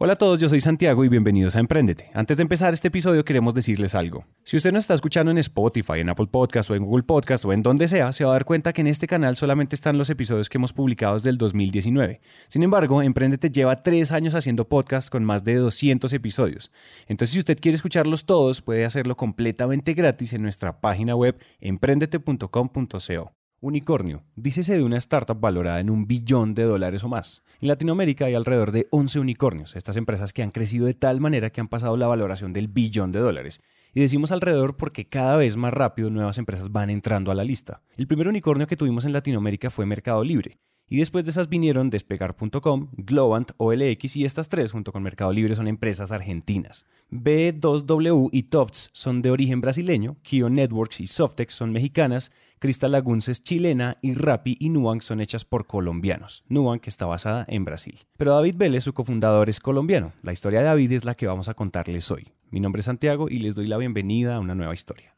Hola a todos, yo soy Santiago y bienvenidos a Emprendete. Antes de empezar este episodio queremos decirles algo. Si usted nos está escuchando en Spotify, en Apple Podcast o en Google Podcast o en donde sea, se va a dar cuenta que en este canal solamente están los episodios que hemos publicado desde el 2019. Sin embargo, Emprendete lleva tres años haciendo podcast con más de 200 episodios. Entonces, si usted quiere escucharlos todos, puede hacerlo completamente gratis en nuestra página web emprendete.com.co. Unicornio, dícese de una startup valorada en un billón de dólares o más. En Latinoamérica hay alrededor de 11 unicornios, estas empresas que han crecido de tal manera que han pasado la valoración del billón de dólares. Y decimos alrededor porque cada vez más rápido nuevas empresas van entrando a la lista. El primer unicornio que tuvimos en Latinoamérica fue Mercado Libre. Y después de esas vinieron Despegar.com, Globant, OLX y estas tres junto con Mercado Libre son empresas argentinas. B2W y Tofts son de origen brasileño, Kio Networks y Softex son mexicanas, Crystal Laguns es chilena y Rappi y Nubank son hechas por colombianos. Nubank está basada en Brasil. Pero David Vélez, su cofundador, es colombiano. La historia de David es la que vamos a contarles hoy. Mi nombre es Santiago y les doy la bienvenida a una nueva historia.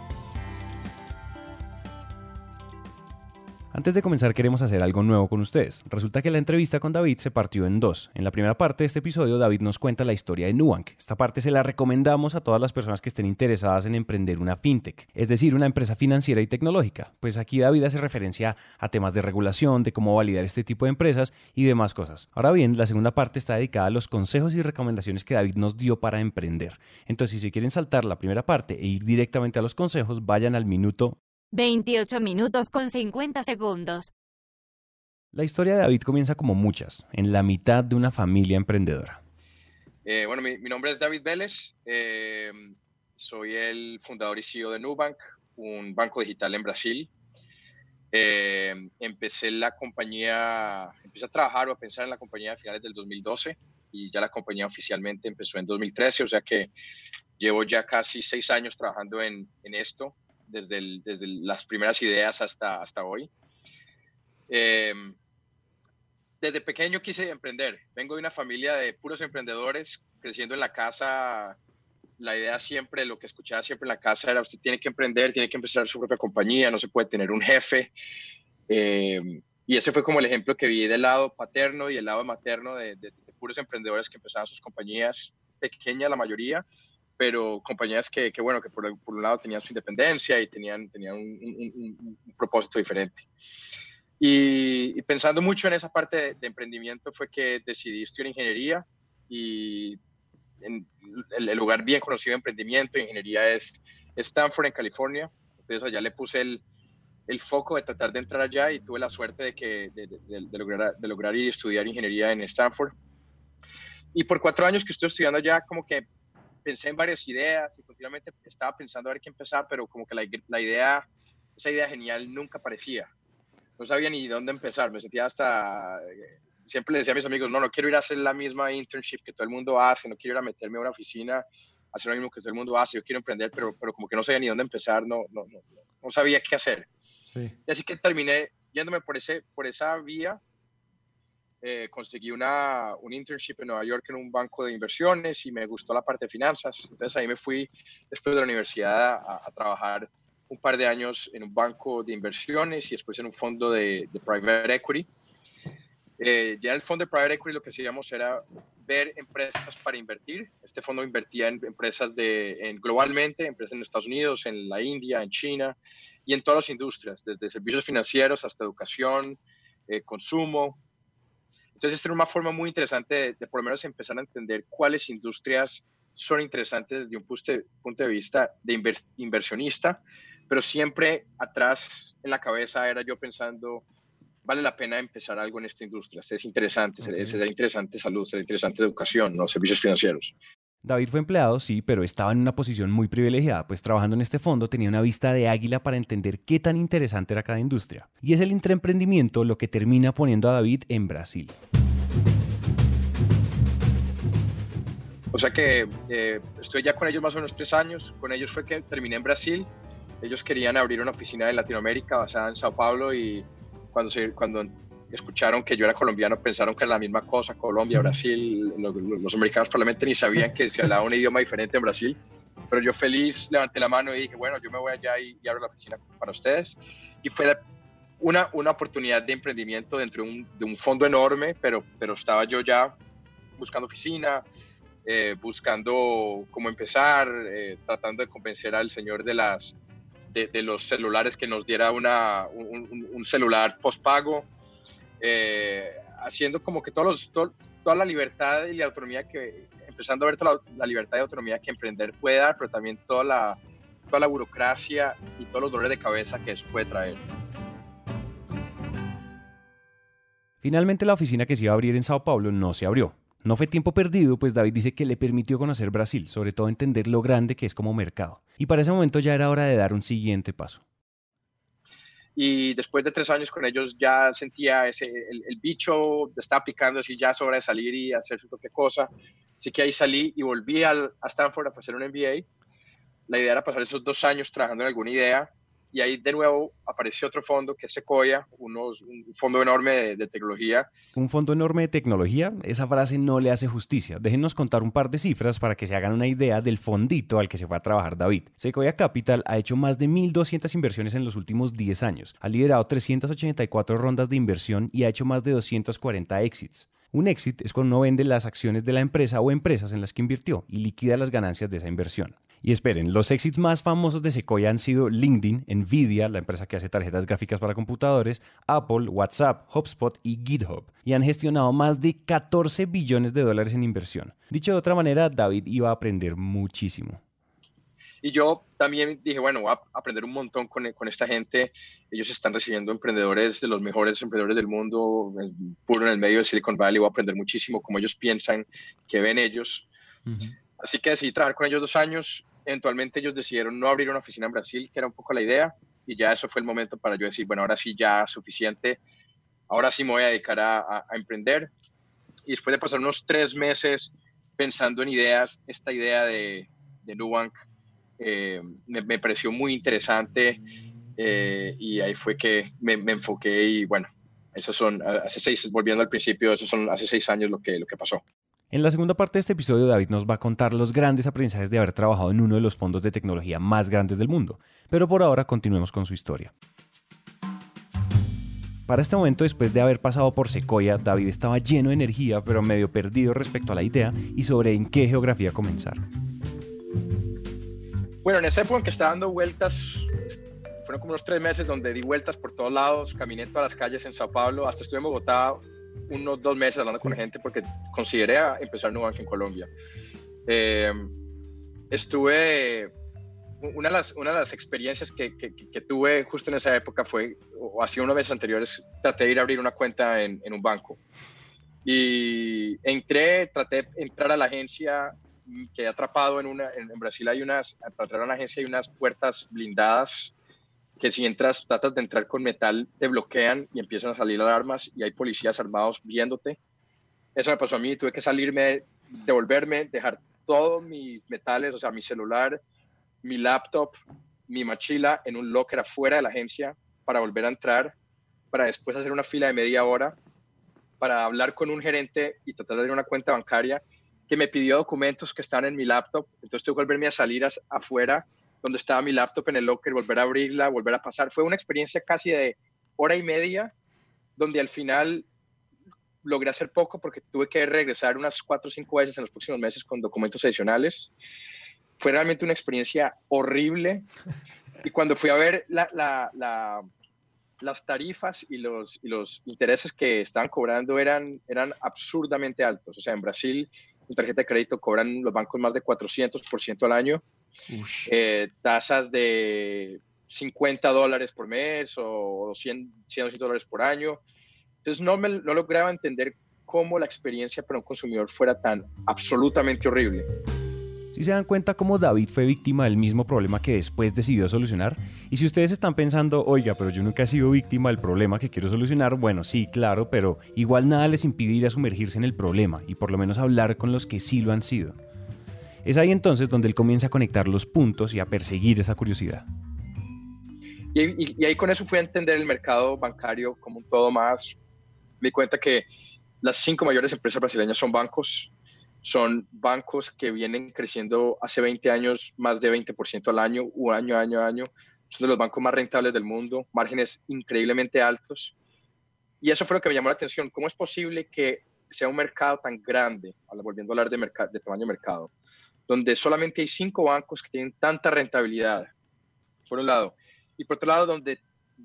Antes de comenzar queremos hacer algo nuevo con ustedes. Resulta que la entrevista con David se partió en dos. En la primera parte de este episodio David nos cuenta la historia de Nubank. Esta parte se la recomendamos a todas las personas que estén interesadas en emprender una fintech, es decir, una empresa financiera y tecnológica. Pues aquí David hace referencia a temas de regulación, de cómo validar este tipo de empresas y demás cosas. Ahora bien, la segunda parte está dedicada a los consejos y recomendaciones que David nos dio para emprender. Entonces, si quieren saltar la primera parte e ir directamente a los consejos, vayan al minuto 28 minutos con 50 segundos. La historia de David comienza como muchas, en la mitad de una familia emprendedora. Eh, bueno, mi, nombre es David Vélez, eh, soy el fundador y CEO de Nubank, un banco digital en Brasil. Eh, empecé la compañía, empecé a trabajar o a pensar en la compañía a finales del 2012 y ya la compañía oficialmente empezó en 2013, o sea que llevo ya casi seis años trabajando en, en esto desde, desde las primeras ideas hasta, hasta hoy. Em, desde pequeño quise emprender. Vengo de una familia de puros emprendedores, creciendo en la casa. La idea siempre, lo que escuchaba siempre en la casa era usted tiene que emprender, tiene que empezar su propia compañía, no se puede tener un jefe. Em, y ese fue como el ejemplo que vi del lado paterno y el lado materno de, puros emprendedores que empezaban sus compañías, pequeñas la mayoría, pero compañías que, que bueno, que por, por, un lado tenían su independencia y tenían, tenían un, un, propósito diferente. Y, y, pensando mucho en esa parte de, de, emprendimiento fue que decidí estudiar ingeniería y en el, el, lugar bien conocido de emprendimiento, ingeniería es Stanford en California. Entonces allá le puse el, el foco de tratar de entrar allá y tuve la suerte de, que, de, de, lograr, de lograr ir estudiar ingeniería en Stanford. Y por cuatro años que estoy estudiando allá, como que pensé en varias ideas y continuamente estaba pensando a ver qué empezar, pero como que la, la, idea, esa idea genial nunca aparecía. No sabía ni dónde empezar, me sentía hasta, siempre le decía a mis amigos, no, no quiero ir a hacer la misma internship que todo el mundo hace, no quiero ir a meterme a una oficina hacer lo mismo que todo el mundo hace, yo quiero emprender, pero, pero como que no sabía ni dónde empezar, no, no, no, no sabía qué hacer. Sí. Y así que terminé yéndome por, ese, por esa vía eh, conseguí una, un internship en Nueva York en un banco de inversiones y me gustó la parte de finanzas. Entonces ahí me fui después de la universidad a, a trabajar un par de años en un banco de inversiones y después en un fondo de, de private equity. Eh, ya el fondo de private equity lo que hacíamos era ver empresas para invertir. Este fondo invertía en empresas de, en, globalmente, empresas en Estados Unidos, en la India, en China y en todas las industrias, desde servicios financieros hasta educación, eh, consumo, entonces, esta era una forma muy interesante de, de, por lo menos empezar a entender cuáles industrias son interesantes desde un punto de vista de inversionista, pero siempre atrás en la cabeza era yo pensando, vale la pena empezar algo en esta industria, es interesante, okay. sería interesante salud, sería interesante educación, no servicios financieros. David fue empleado, sí, pero estaba en una posición muy privilegiada, pues trabajando en este fondo tenía una vista de águila para entender qué tan interesante era cada industria. Y es el intraemprendimiento lo que termina poniendo a David en Brasil. O sea que eh, estoy ya con ellos más o menos tres años. Con ellos fue que terminé en Brasil. Ellos querían abrir una oficina en Latinoamérica basada en Sao Paulo y cuando, se, cuando escucharon que yo era colombiano, pensaron que era la misma cosa, Colombia, Brasil, los, los americanos probablemente ni sabían que se hablaba un idioma diferente en Brasil, pero yo feliz levanté la mano y dije, bueno, yo me voy allá y, y abro la oficina para ustedes. Y fue una, una oportunidad de emprendimiento dentro de un, de un fondo enorme, pero, pero estaba yo ya buscando oficina, eh, buscando cómo empezar, eh, tratando de convencer al señor de, las, de, de los celulares que nos diera una, un, un celular postpago, eh, haciendo como que todos los, todo, toda la libertad y la autonomía que, empezando a ver la, libertad y autonomía que emprender puede dar, pero también toda la, toda la burocracia y todos los dolores de cabeza que eso puede traer. Finalmente la oficina que se iba a abrir en Sao Paulo no se abrió. No fue tiempo perdido, pues David dice que le permitió conocer Brasil, sobre todo entender lo grande que es como mercado. Y para ese momento ya era hora de dar un siguiente paso. Y después de tres años con ellos ya sentía ese, el, el bicho, estaba picando así ya de salir y hacer su propia cosa. Así que ahí salí y volví al, a Stanford a hacer un MBA. La idea era pasar esos dos años trabajando en alguna idea y ahí de nuevo apareció otro fondo que es Sequoia, unos, un fondo enorme de, de, tecnología. ¿Un fondo enorme de tecnología? Esa frase no le hace justicia. Déjenos contar un par de cifras para que se hagan una idea del fondito al que se fue a trabajar David. Sequoia Capital ha hecho más de 1.200 inversiones en los últimos 10 años, ha liderado 384 rondas de inversión y ha hecho más de 240 exits. Un exit es cuando vende las acciones de la empresa o empresas en las que invirtió y liquida las ganancias de esa inversión. Y esperen, los exits más famosos de Sequoia han sido LinkedIn, Nvidia, la empresa que hace tarjetas gráficas para computadores, Apple, WhatsApp, HubSpot y GitHub, y han gestionado más de 14 billones de dólares en inversión. Dicho de otra manera, David iba a aprender muchísimo. Y yo también dije, bueno, voy a aprender un montón con, con, esta gente. Ellos están recibiendo emprendedores de los mejores emprendedores del mundo, puro en el medio de Silicon Valley. Voy a aprender muchísimo cómo ellos piensan, qué ven ellos. Uh -huh. Así que decidí trabajar con ellos dos años. Eventualmente ellos decidieron no abrir una oficina en Brasil, que era un poco la idea. Y ya eso fue el momento para yo decir, bueno, ahora sí ya suficiente. Ahora sí me voy a dedicar a, a, a emprender. Y después de pasar unos tres meses pensando en ideas, esta idea de, de Nubank, eh, me, pareció muy interesante eh, y ahí fue que me, me, enfoqué y bueno, esos son, hace seis, volviendo al principio, esos son hace seis años lo que, lo que pasó. En la segunda parte de este episodio, David nos va a contar los grandes aprendizajes de haber trabajado en uno de los fondos de tecnología más grandes del mundo. Pero por ahora continuemos con su historia. Para este momento, después de haber pasado por Sequoia, David estaba lleno de energía, pero medio perdido respecto a la idea y sobre en qué geografía comenzar. Bueno, en esa época en que estaba dando vueltas, fueron como unos tres meses donde di vueltas por todos lados, caminé todas las calles en Sao Paulo, hasta estuve en Bogotá unos dos meses hablando sí. con gente porque consideré empezar Nubank en Colombia. Eh, estuve, una de, las, una de las experiencias que, que, que, tuve justo en esa época fue, o hacía unos meses anteriores, traté de ir a abrir una cuenta en, en un banco. Y entré, traté de entrar a la agencia quedé atrapado en una, en, Brasil hay unas, para una agencia hay unas puertas blindadas que si entras, tratas de entrar con metal, te bloquean y empiezan a salir alarmas y hay policías armados viéndote. Eso me pasó a mí, tuve que salirme, devolverme, dejar todos mis metales, o sea, mi celular, mi laptop, mi mochila en un locker afuera de la agencia para volver a entrar, para después hacer una fila de media hora, para hablar con un gerente y tratar de abrir una cuenta bancaria que me pidió documentos que estaban en mi laptop, entonces tuve que volverme a salir afuera donde estaba mi laptop en el locker, volver a abrirla, volver a pasar. Fue una experiencia casi de hora y media, donde al final logré hacer poco porque tuve que regresar unas cuatro o cinco veces en los próximos meses con documentos adicionales. Fue realmente una experiencia horrible. Y cuando fui a ver la, la, la, las tarifas y los, y los intereses que estaban cobrando eran, eran absurdamente altos. O sea, en Brasil en tarjeta de crédito cobran los bancos más de 400% al año, eh, tasas de 50 dólares por mes o 100, 100 200 dólares por año. Entonces no, me, no lograba entender cómo la experiencia para un consumidor fuera tan absolutamente horrible. Si se dan cuenta cómo David fue víctima del mismo problema que después decidió solucionar, y si ustedes están pensando, oiga, pero yo nunca he sido víctima del problema que quiero solucionar, bueno, sí, claro, pero igual nada les impide sumergirse en el problema y por lo menos hablar con los que sí lo han sido. Es ahí entonces donde él comienza a conectar los puntos y a perseguir esa curiosidad. Y, ahí con eso fui a entender el mercado bancario como un todo más. Me di cuenta que las cinco mayores empresas brasileñas son bancos, son bancos que vienen creciendo hace 20 años más de 20% al año, un año, año, año. Son de los bancos más rentables del mundo, márgenes increíblemente altos. Y eso fue lo que me llamó la atención. ¿Cómo es posible que sea un mercado tan grande, volviendo a hablar de, de tamaño de mercado, donde solamente hay cinco bancos que tienen tanta rentabilidad, por un lado, y por otro lado, donde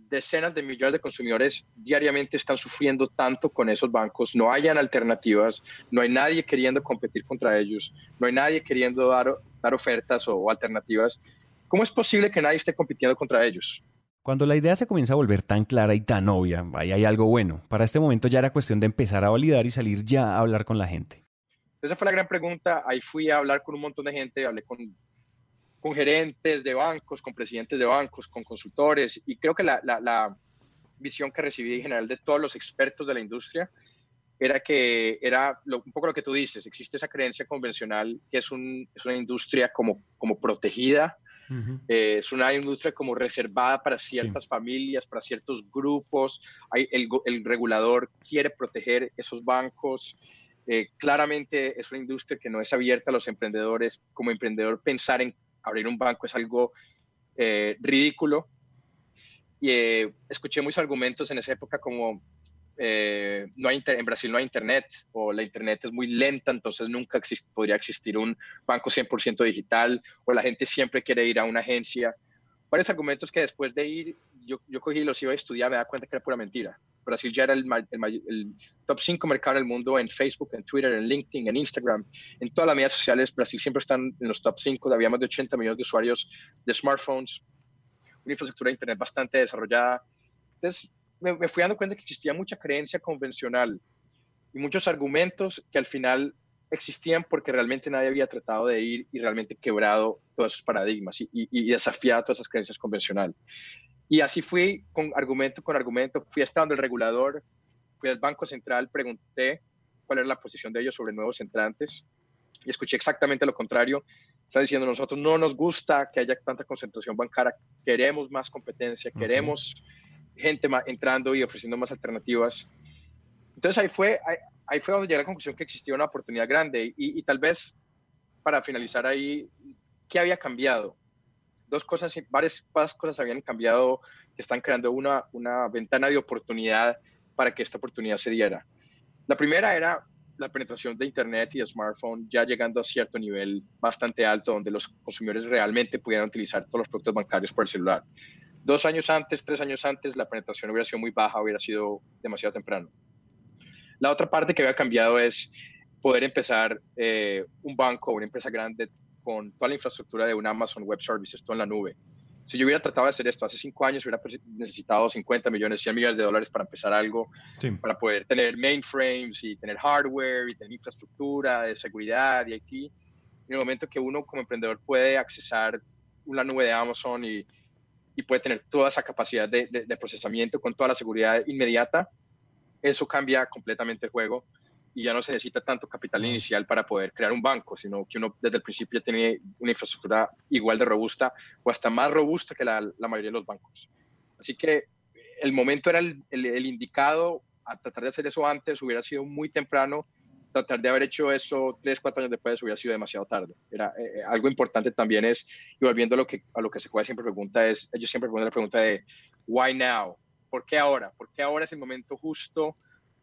decenas de millones de consumidores diariamente están sufriendo tanto con esos bancos, no hayan alternativas, no hay nadie queriendo competir contra ellos, no hay nadie queriendo dar, dar ofertas o, alternativas. ¿Cómo es posible que nadie esté compitiendo contra ellos? Cuando la idea se comienza a volver tan clara y tan obvia, ahí hay algo bueno. Para este momento ya era cuestión de empezar a validar y salir ya a hablar con la gente. Esa fue la gran pregunta. Ahí fui a hablar con un montón de gente, hablé con con gerentes de bancos, con presidentes de bancos, con consultores, y creo que la, la, visión que recibí en general de todos los expertos de la industria era que era un poco lo que tú dices, existe esa creencia convencional que es, un, es una industria como, como protegida, eh, es una industria como reservada para ciertas familias, para ciertos grupos, Hay, el, el, regulador quiere proteger esos bancos. Eh, claramente es una industria que no es abierta a los emprendedores. Como emprendedor, pensar en abrir un banco es algo eh, ridículo. Y eh, escuché muchos argumentos en esa época como eh, no hay en Brasil no hay internet o la internet es muy lenta, entonces nunca podría existir un banco 100% digital o la gente siempre quiere ir a una agencia. Varios argumentos que después de ir, yo, yo cogí y los iba a estudiar, me da cuenta que era pura mentira. Brasil ya era el, el, top 5 mercado en el mundo en Facebook, en Twitter, en LinkedIn, en Instagram, en todas las medias sociales. Brasil siempre está en los top 5, había más de 80 millones de usuarios de smartphones, una infraestructura de Internet bastante desarrollada. Entonces, me, fui dando cuenta que existía mucha creencia convencional y muchos argumentos que al final existían porque realmente nadie había tratado de ir y realmente quebrado todos esos paradigmas y, y, y desafiado todas esas creencias convencionales. Y así fui con argumento con argumento, fui estando el regulador, fui al Banco Central, pregunté cuál era la posición de ellos sobre nuevos entrantes y escuché exactamente lo contrario. Están diciendo, nosotros no nos gusta que haya tanta concentración bancaria, queremos más competencia, queremos gente entrando y ofreciendo más alternativas. Entonces ahí fue, ahí, fue donde llegué a la conclusión que existía una oportunidad grande y, y tal vez para finalizar ahí, ¿qué había cambiado? Dos cosas, varias, cosas habían cambiado que están creando una, una ventana de oportunidad para que esta oportunidad se diera. La primera era la penetración de Internet y de smartphone ya llegando a cierto nivel bastante alto donde los consumidores realmente pudieran utilizar todos los productos bancarios por el celular. Dos años antes, tres años antes, la penetración hubiera sido muy baja, hubiera sido demasiado temprano. La otra parte que había cambiado es poder empezar eh, un banco o una empresa grande con toda la infraestructura de un Amazon Web Services, todo en la nube. Si yo hubiera tratado de hacer esto hace cinco años, hubiera necesitado 50 millones, 100 millones de dólares para empezar algo, para poder tener mainframes y tener hardware y tener infraestructura de seguridad y IT. En el momento que uno como emprendedor puede accesar una nube de Amazon y, y puede tener toda esa capacidad de, de procesamiento con toda la seguridad inmediata, eso cambia completamente el juego y ya no se necesita tanto capital inicial para poder crear un banco, sino que uno desde el principio ya tiene una infraestructura igual de robusta o hasta más robusta que la, la mayoría de los bancos. Así que el momento era el, el, indicado a tratar de hacer eso antes, hubiera sido muy temprano, tratar de haber hecho eso tres, cuatro años después hubiera sido demasiado tarde. Era, eh, eh, algo importante también es, y volviendo a lo que, a lo que se juega siempre pregunta, es, ellos siempre ponen la pregunta de, ¿why now? ¿Por qué ahora? ¿Por qué ahora es el momento justo?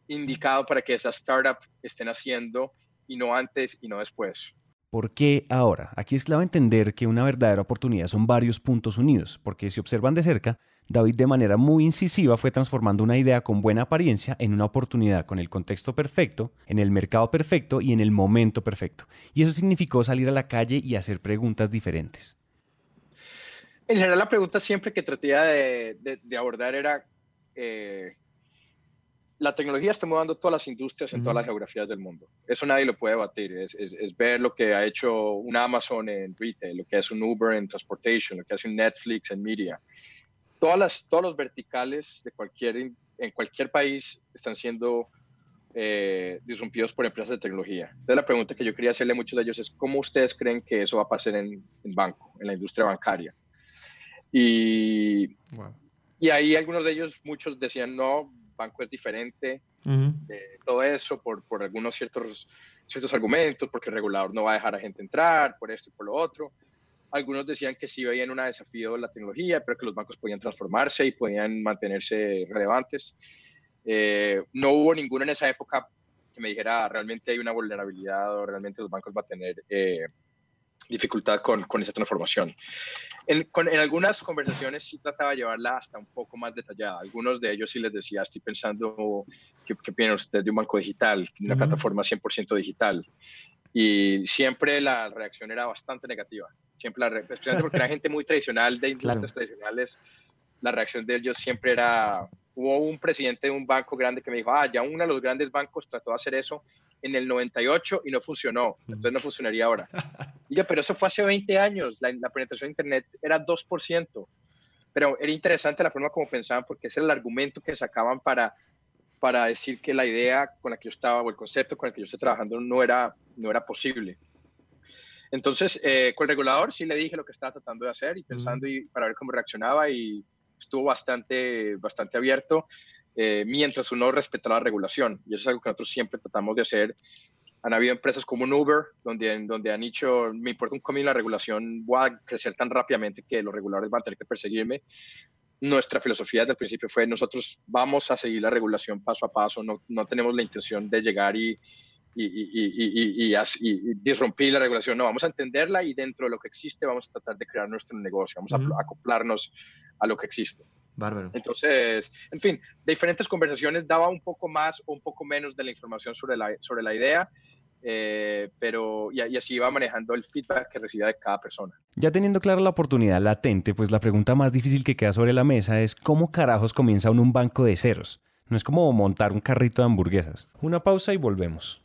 Indicado para que esas startups estén haciendo y no antes y no después. ¿Por qué ahora? Aquí es clave entender que una verdadera oportunidad son varios puntos unidos, porque si observan de cerca, David de manera muy incisiva fue transformando una idea con buena apariencia en una oportunidad con el contexto perfecto, en el mercado perfecto y en el momento perfecto. Y eso significó salir a la calle y hacer preguntas diferentes. En general la pregunta siempre que traté de, abordar era eh, la tecnología está moviendo todas las industrias en todas las geografías del mundo. Eso nadie lo puede batir. Es, ver lo que ha hecho un Amazon en retail, lo que hace un Uber en transportation, lo que hace un Netflix en media. Todas las, todos los verticales de cualquier, en cualquier país están siendo eh, disrumpidos por empresas de tecnología. Entonces la pregunta que yo quería hacerle a muchos de ellos es, ¿cómo ustedes creen que eso va a pasar en, en banco, en la industria bancaria? Y, y ahí algunos de ellos, muchos decían, no, banco es diferente de todo eso por, por algunos ciertos, ciertos argumentos, porque el regulador no va a dejar a gente entrar, por esto y por lo otro. Algunos decían que sí veían un desafío de la tecnología, pero que los bancos podían transformarse y podían mantenerse relevantes. Eh, no hubo ninguno en esa época que me dijera realmente hay una vulnerabilidad o realmente los bancos van a tener eh, dificultad con, con, esa transformación. En, en, algunas conversaciones sí trataba de llevarla hasta un poco más detallada. Algunos de ellos sí les decía, estoy pensando, ¿qué, qué piensan ustedes de un banco digital, una plataforma 100% digital? Y siempre la reacción era bastante negativa. Siempre la especialmente porque era gente muy tradicional, de industrias tradicionales, la reacción de ellos siempre era, hubo un presidente de un banco grande que me dijo, ah, ya uno de los grandes bancos trató de hacer eso en el 98 y no funcionó, entonces no funcionaría ahora. Y yo, pero eso fue hace 20 años, la, la penetración de Internet era 2%, pero era interesante la forma como pensaban porque ese era el argumento que sacaban para, para decir que la idea con la que yo estaba o el concepto con el que yo estoy trabajando no era, no era posible. Entonces, eh, con el regulador sí le dije lo que estaba tratando de hacer y pensando y para ver cómo reaccionaba y estuvo bastante, bastante abierto eh, mientras uno respetara la regulación. Y eso es algo que nosotros siempre tratamos de hacer. Han habido empresas como un Uber, donde, donde han dicho, me importa un comino la regulación, va a crecer tan rápidamente que los reguladores van a tener que perseguirme. Nuestra filosofía desde el principio fue, nosotros vamos a seguir la regulación paso a paso, no, no tenemos la intención de llegar y, y, y, y, y, disrumpir la regulación, no, vamos a entenderla y dentro de lo que existe vamos a tratar de crear nuestro negocio, vamos a acoplarnos a lo que existe. Bárbaro. Entonces, en fin, diferentes conversaciones daba un poco más o un poco menos de la información sobre la, sobre la idea, eh, pero y, y, así iba manejando el feedback que recibía de cada persona. Ya teniendo clara la oportunidad latente, pues la pregunta más difícil que queda sobre la mesa es cómo carajos comienza un banco de ceros. No es como montar un carrito de hamburguesas. Una pausa y volvemos.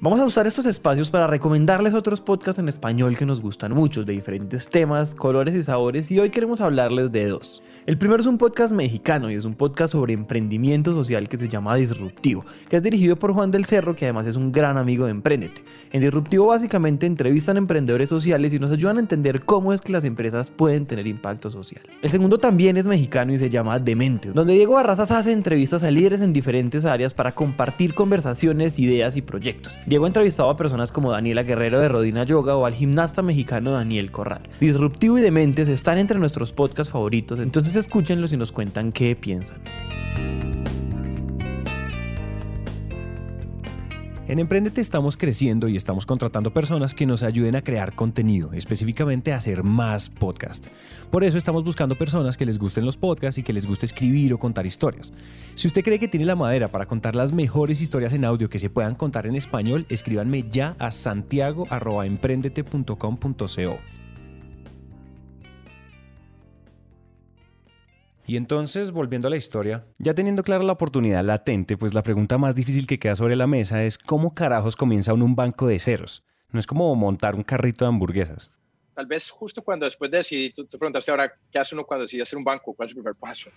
Vamos a usar estos espacios para recomendarles otros podcasts en español que nos gustan mucho, de diferentes temas, colores y sabores, y hoy queremos hablarles de dos. El primero es un podcast mexicano y es un podcast sobre emprendimiento social que se llama Disruptivo, que es dirigido por Juan del Cerro, que además es un gran amigo de Emprendete. En Disruptivo básicamente entrevistan emprendedores sociales y nos ayudan a entender cómo es que las empresas pueden tener impacto social. El segundo también es mexicano y se llama Dementes, donde Diego Barrazas hace entrevistas a líderes en diferentes áreas para compartir conversaciones, ideas y proyectos. Diego entrevistado a personas como Daniela Guerrero de Rodina Yoga o al gimnasta mexicano Daniel Corral. Disruptivo y Dementes están entre nuestros podcasts favoritos, entonces escúchenlos y nos cuentan qué piensan. En Emprendete estamos creciendo y estamos contratando personas que nos ayuden a crear contenido, específicamente a hacer más podcast. Por eso estamos buscando personas que les gusten los podcasts y que les guste escribir o contar historias. Si usted cree que tiene la madera para contar las mejores historias en audio que se puedan contar en español, escríbanme ya a santiago.emprendete.com.co. Y entonces, volviendo a la historia, ya teniendo clara la oportunidad latente, pues la pregunta más difícil que queda sobre la mesa es cómo carajos comienza uno un banco de ceros. No es como montar un carrito de hamburguesas. Tal vez justo cuando después de decidir, tú te preguntaste ahora, ¿qué hace uno cuando decide hacer un banco? ¿Cuál es el primer paso?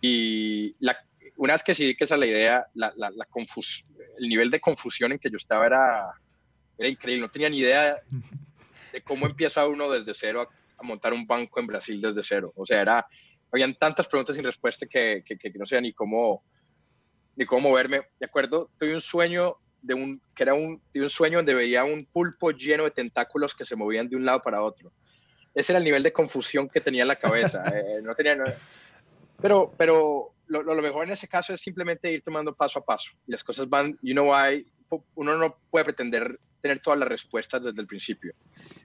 Y la, una vez que decidí que esa es la idea, la, la, la el nivel de confusión en que yo estaba era, era increíble. No tenía ni idea de cómo empieza uno desde cero a, a montar un banco en Brasil desde cero. O sea, era habían tantas preguntas sin respuesta que, que, que no sabía ni cómo, ni cómo moverme. De acuerdo, tuve un sueño de un, que era un, de un sueño donde veía un pulpo lleno de tentáculos que se movían de un lado para otro. Ese era el nivel de confusión que tenía en la cabeza. Eh, no tenía, pero, pero lo, lo, mejor en ese caso es simplemente ir tomando paso a paso. Y las cosas van, you know why, uno no puede pretender tener todas las respuestas desde el principio.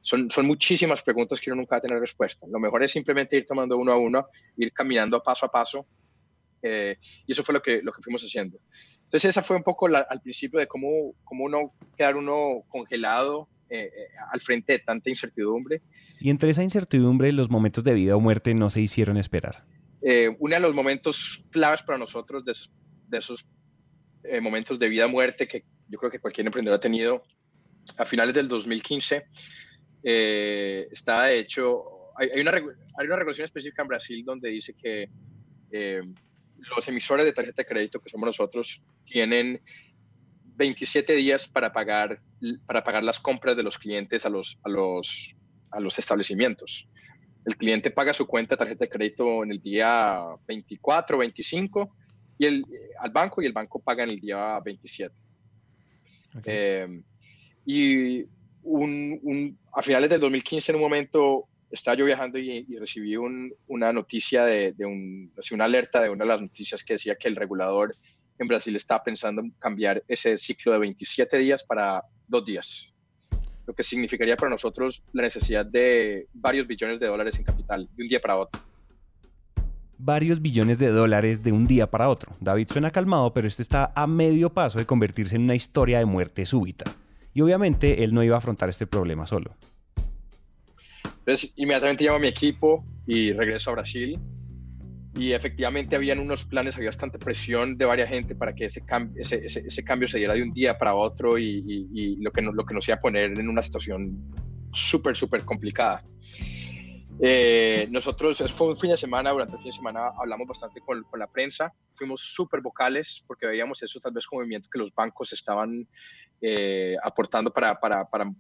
Son, son muchísimas preguntas que uno nunca va a tener respuesta. Lo mejor es simplemente ir tomando uno a uno, ir caminando paso a paso. Eh, y eso fue lo que, lo que fuimos haciendo. Entonces esa fue un poco la, al principio de cómo, cómo uno quedar uno congelado eh, eh, al frente de tanta incertidumbre. Y entre esa incertidumbre, los momentos de vida o muerte no se hicieron esperar. Eh, uno de los momentos claves para nosotros de esos, de esos eh, momentos de vida o muerte que yo creo que cualquier emprendedor ha tenido a finales del 2015 eh, está hecho, hay, hay, una, hay una regulación específica en Brasil donde dice que eh, los emisores de tarjeta de crédito, que somos nosotros, tienen 27 días para pagar, para pagar las compras de los clientes a los, a los, a los establecimientos. El cliente paga su cuenta de tarjeta de crédito en el día 24, 25 y el, al banco y el banco paga en el día 27. Eh, y a finales del 2015, en un momento, estaba yo viajando y, recibí una noticia de, un, una alerta de una de las noticias que decía que el regulador en Brasil estaba pensando en cambiar ese ciclo de 27 días para dos días, lo que significaría para nosotros la necesidad de varios billones de dólares en capital de un día para otro. Varios billones de dólares de un día para otro. David suena calmado, pero este está a medio paso de convertirse en una historia de muerte súbita. Y obviamente él no iba a afrontar este problema solo. Entonces, inmediatamente llamo a mi equipo y regreso a Brasil y efectivamente habían unos planes, había bastante presión de varias gente para que ese, ese, ese, cambio se diera de un día para otro y, lo, que nos, lo que nos iba a poner en una situación súper, súper complicada. Eh, nosotros, fue un fin de semana, durante el fin de semana hablamos bastante con, con la prensa, fuimos súper vocales porque veíamos eso tal vez como movimiento que los bancos estaban eh, aportando para, para, para,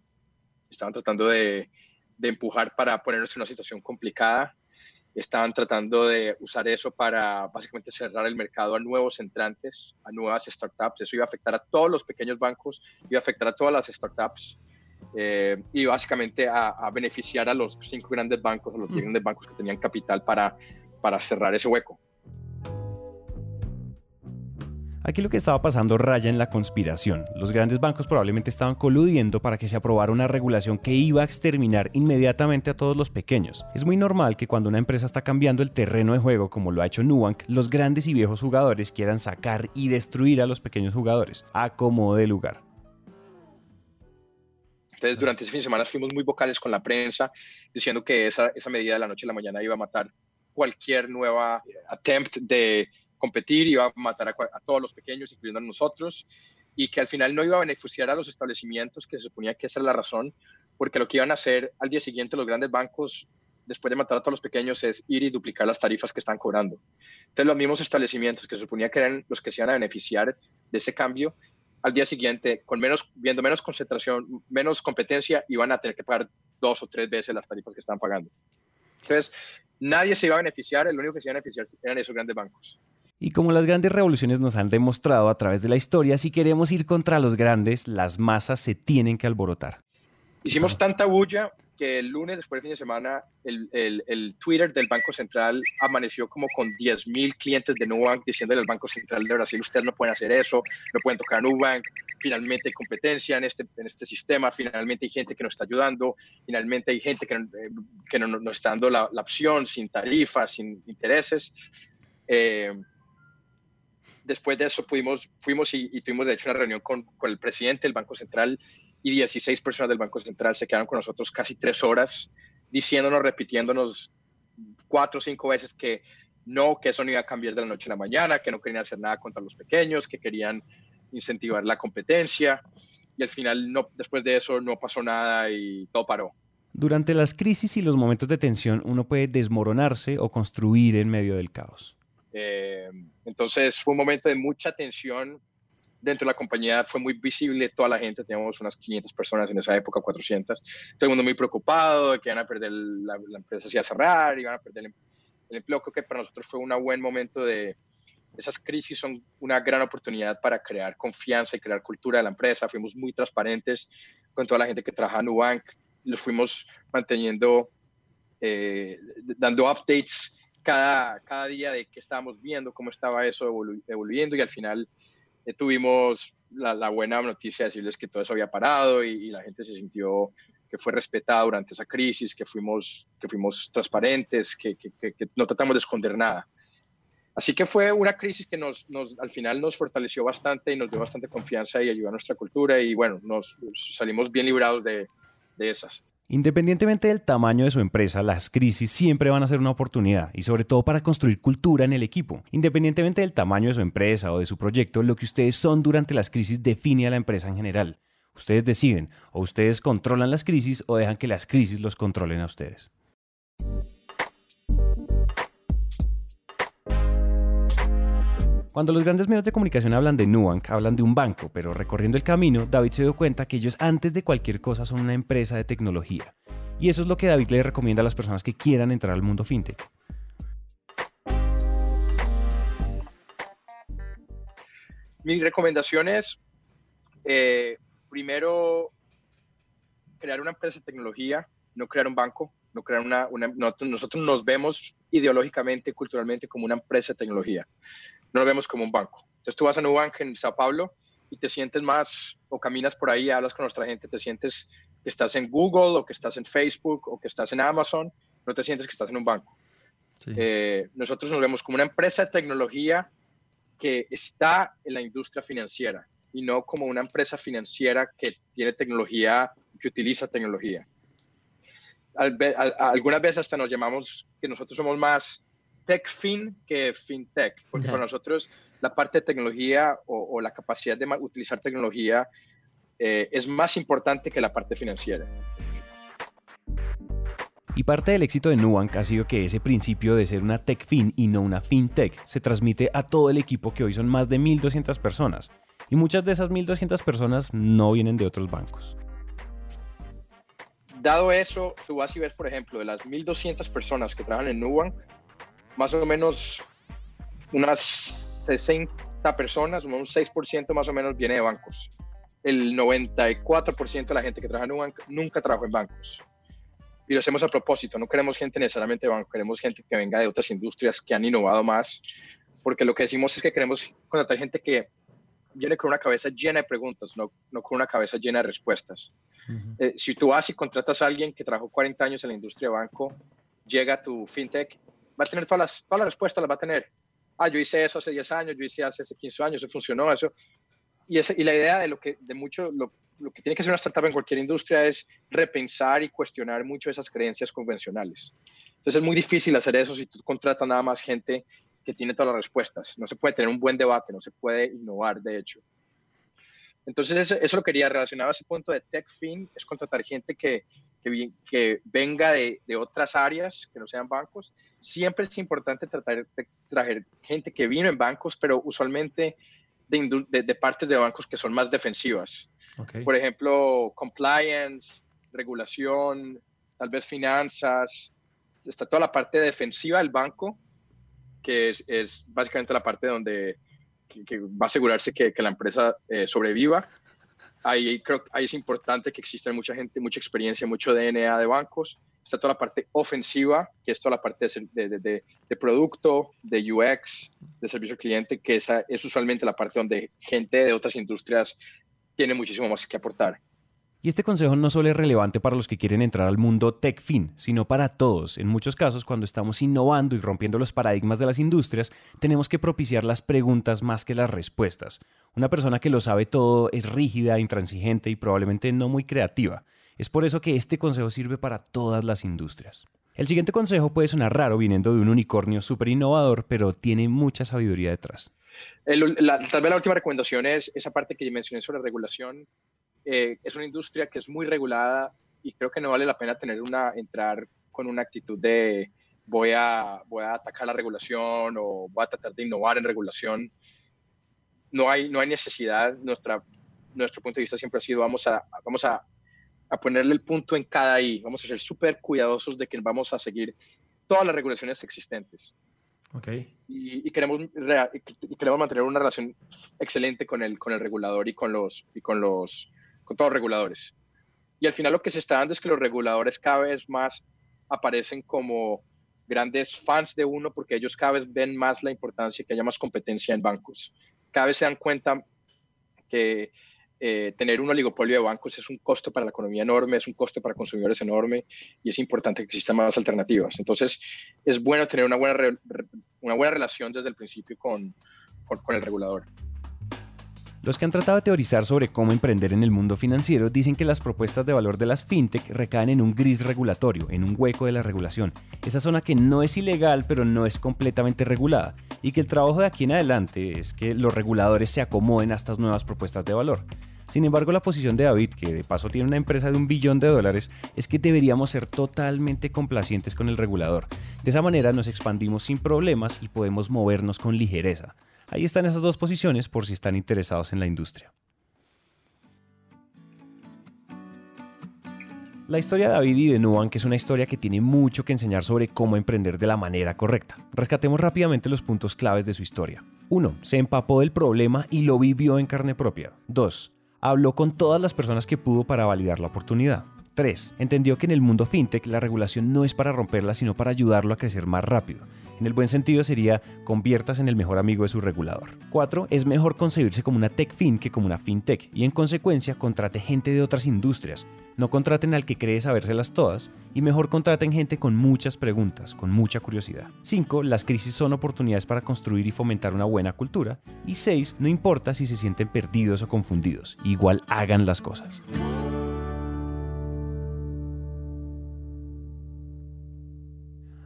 estaban tratando de, de empujar para ponernos en una situación complicada estaban tratando de usar eso para básicamente cerrar el mercado a nuevos entrantes, a nuevas startups. Eso iba a afectar a todos los pequeños bancos, iba a afectar a todas las startups eh, y básicamente a, beneficiar a los cinco grandes bancos, a los mm. grandes bancos que tenían capital para, para cerrar ese hueco. Aquí lo que estaba pasando raya en la conspiración. Los grandes bancos probablemente estaban coludiendo para que se aprobara una regulación que iba a exterminar inmediatamente a todos los pequeños. Es muy normal que cuando una empresa está cambiando el terreno de juego como lo ha hecho Nubank, los grandes y viejos jugadores quieran sacar y destruir a los pequeños jugadores, a como de lugar. Entonces, durante ese fin de semana fuimos muy vocales con la prensa, diciendo que esa, esa medida de la noche a la mañana iba a matar cualquier nueva attempt de competir, iba a matar a, todos los pequeños, incluyendo a nosotros, y que al final no iba a beneficiar a los establecimientos, que se suponía que esa era la razón, porque lo que iban a hacer al día siguiente los grandes bancos, después de matar a todos los pequeños, es ir y duplicar las tarifas que están cobrando. Entonces los mismos establecimientos que se suponía que eran los que se iban a beneficiar de ese cambio, al día siguiente, con menos, viendo menos concentración, menos competencia, iban a tener que pagar dos o tres veces las tarifas que están pagando. Entonces, nadie se iba a beneficiar, el único que se iba a beneficiar eran esos grandes bancos. Y como las grandes revoluciones nos han demostrado a través de la historia, si queremos ir contra los grandes, las masas se tienen que alborotar. Hicimos tanta bulla que el lunes, después del fin de semana, el, el, Twitter del Banco Central amaneció como con 10.000 clientes de Nubank diciéndole al Banco Central de Brasil, ustedes no pueden hacer eso, no pueden tocar Nubank, finalmente hay competencia en este, en este sistema, finalmente hay gente que nos está ayudando, finalmente hay gente que, eh, que no, nos está dando la, la, opción sin tarifas, sin intereses. Eh, después de eso pudimos, fuimos y, tuvimos de hecho una reunión con, con, el presidente del Banco Central y 16 personas del Banco Central se quedaron con nosotros casi tres horas diciéndonos, repitiéndonos cuatro o cinco veces que no, que eso no iba a cambiar de la noche a la mañana, que no querían hacer nada contra los pequeños, que querían incentivar la competencia y al final no, después de eso no pasó nada y todo paró. Durante las crisis y los momentos de tensión uno puede desmoronarse o construir en medio del caos. Eh, entonces fue un momento de mucha tensión dentro de la compañía, fue muy visible toda la gente, teníamos unas 500 personas en esa época, 400, todo el mundo muy preocupado de que iban a perder la, empresa, se iba a cerrar, iban a perder el, empleo, creo que para nosotros fue un buen momento de, esas crisis son una gran oportunidad para crear confianza y crear cultura de la empresa. Fuimos muy transparentes con toda la gente que trabaja en Nubank. Los fuimos manteniendo, eh, dando updates cada, cada día de que estábamos viendo, cómo estaba eso evoluyendo y al final eh, tuvimos la, buena noticia de decirles que todo eso había parado y, la gente se sintió que fue respetada durante esa crisis, que fuimos, que fuimos transparentes, que, que, no tratamos de esconder nada. Así que fue una crisis que nos, nos, al final nos fortaleció bastante y nos dio bastante confianza y ayudó a nuestra cultura y bueno, nos salimos bien librados de, de esas. Independientemente del tamaño de su empresa, las crisis siempre van a ser una oportunidad y sobre todo para construir cultura en el equipo. Independientemente del tamaño de su empresa o de su proyecto, lo que ustedes son durante las crisis define a la empresa en general. Ustedes deciden, o ustedes controlan las crisis o dejan que las crisis los controlen a ustedes. Cuando los grandes medios de comunicación hablan de Nubank, hablan de un banco, pero recorriendo el camino, David se dio cuenta que ellos antes de cualquier cosa son una empresa de tecnología. Y eso es lo que David le recomienda a las personas que quieran entrar al mundo fintech. Mi recomendación es, eh, primero, crear una empresa de tecnología, no crear un banco, no crear una, nosotros, nos vemos ideológicamente, culturalmente como una empresa de tecnología, no lo vemos como un banco. Entonces tú vas a Nubank en Sao Paulo y te sientes más, o caminas por ahí, hablas con nuestra gente, te sientes que estás en Google o que estás en Facebook o que estás en Amazon, no te sientes que estás en un banco. Eh, nosotros nos vemos como una empresa de tecnología que está en la industria financiera y no como una empresa financiera que tiene tecnología, que utiliza tecnología. algunas veces hasta nos llamamos que nosotros somos más tech fin que fintech, porque para nosotros la parte de tecnología o, la capacidad de utilizar tecnología eh, es más importante que la parte financiera. Y parte del éxito de Nubank ha sido que ese principio de ser una tech fin y no una fintech se transmite a todo el equipo que hoy son más de 1.200 personas. Y muchas de esas 1.200 personas no vienen de otros bancos. Dado eso, tú vas y ves, por ejemplo, de las 1.200 personas que trabajan en Nubank, más o menos unas 60 personas, un 6% más o menos viene de bancos. El 94% de la gente que trabaja en Nubank nunca trabajó en bancos y lo hacemos a propósito. No queremos gente necesariamente banco, queremos gente que venga de otras industrias que han innovado más, porque lo que decimos es que queremos contratar gente que viene con una cabeza llena de preguntas, no, no con una cabeza llena de respuestas. Eh, si tú vas y contratas a alguien que trabajó 40 años en la industria de banco, llega a tu fintech, va a tener todas las, todas las respuestas, las va a tener. Ah, yo hice eso hace 10 años, yo hice hace 15 años, eso funcionó, eso. Y, ese, y la idea de lo que de mucho, lo, lo que tiene que hacer una startup en cualquier industria es repensar y cuestionar mucho esas creencias convencionales. Entonces es muy difícil hacer eso si tú contratas nada más gente que tiene todas las respuestas. No se puede tener un buen debate, no se puede innovar, de hecho. Entonces eso, lo quería relacionado a ese punto de TechFin, es contratar gente que, que, que venga de, de, otras áreas, que no sean bancos. Siempre es importante tratar de traer gente que vino en bancos, pero usualmente de, de, de partes de bancos que son más defensivas. Por ejemplo, compliance, regulación, tal vez finanzas. Está toda la parte defensiva del banco, que es, es básicamente la parte donde que, va a asegurarse que, que la empresa eh, sobreviva. Ahí creo ahí es importante que exista mucha gente, mucha experiencia, mucho DNA de bancos. Está toda la parte ofensiva, que es toda la parte de, de, de, producto, de UX, de servicio al cliente, que esa es usualmente la parte donde gente de otras industrias tiene muchísimo más que aportar. Y este consejo no solo es relevante para los que quieren entrar al mundo tech-fin, sino para todos. En muchos casos, cuando estamos innovando y rompiendo los paradigmas de las industrias, tenemos que propiciar las preguntas más que las respuestas. Una persona que lo sabe todo es rígida, intransigente y probablemente no muy creativa. Es por eso que este consejo sirve para todas las industrias. El siguiente consejo puede sonar raro viniendo de un unicornio súper innovador, pero tiene mucha sabiduría detrás tal vez la última recomendación es esa parte que mencioné sobre regulación. Eh, es una industria que es muy regulada y creo que no vale la pena tener una, entrar con una actitud de voy a, voy a atacar la regulación o voy a tratar de innovar en regulación. No hay, no hay necesidad. Nuestra, nuestro punto de vista siempre ha sido vamos a, vamos a, a ponerle el punto en cada I. Vamos a ser súper cuidadosos de que vamos a seguir todas las regulaciones existentes. Okay. Y, queremos, y queremos mantener una relación excelente con el, con el regulador y con, los, y con, los, con todos los reguladores. Y al final lo que se está dando es que los reguladores cada vez más aparecen como grandes fans de uno porque ellos cada vez ven más la importancia que haya más competencia en bancos. Cada vez se dan cuenta que eh, tener un oligopolio de bancos es un costo para la economía enorme, es un costo para consumidores enorme y es importante que existan más alternativas. Entonces, es bueno tener una buena, una buena relación desde el principio con, con, el regulador. Los que han tratado de teorizar sobre cómo emprender en el mundo financiero dicen que las propuestas de valor de las fintech recaen en un gris regulatorio, en un hueco de la regulación, esa zona que no es ilegal pero no es completamente regulada, y que el trabajo de aquí en adelante es que los reguladores se acomoden a estas nuevas propuestas de valor. Sin embargo, la posición de David, que de paso tiene una empresa de un billón de dólares, es que deberíamos ser totalmente complacientes con el regulador. De esa manera nos expandimos sin problemas y podemos movernos con ligereza. Ahí están esas dos posiciones por si están interesados en la industria. La historia de David y de Nubank es una historia que tiene mucho que enseñar sobre cómo emprender de la manera correcta. Rescatemos rápidamente los puntos claves de su historia. 1. Se empapó del problema y lo vivió en carne propia. 2. Habló con todas las personas que pudo para validar la oportunidad. 3. Entendió que en el mundo fintech la regulación no es para romperla, sino para ayudarlo a crecer más rápido. En el buen sentido sería conviertas en el mejor amigo de su regulador. 4. Es mejor concebirse como una tech fin que como una fintech y en consecuencia contrate gente de otras industrias. No contraten al que cree sabérselas todas y mejor contraten gente con muchas preguntas, con mucha curiosidad. 5. Las crisis son oportunidades para construir y fomentar una buena cultura. Y 6. No importa si se sienten perdidos o confundidos, igual hagan las cosas.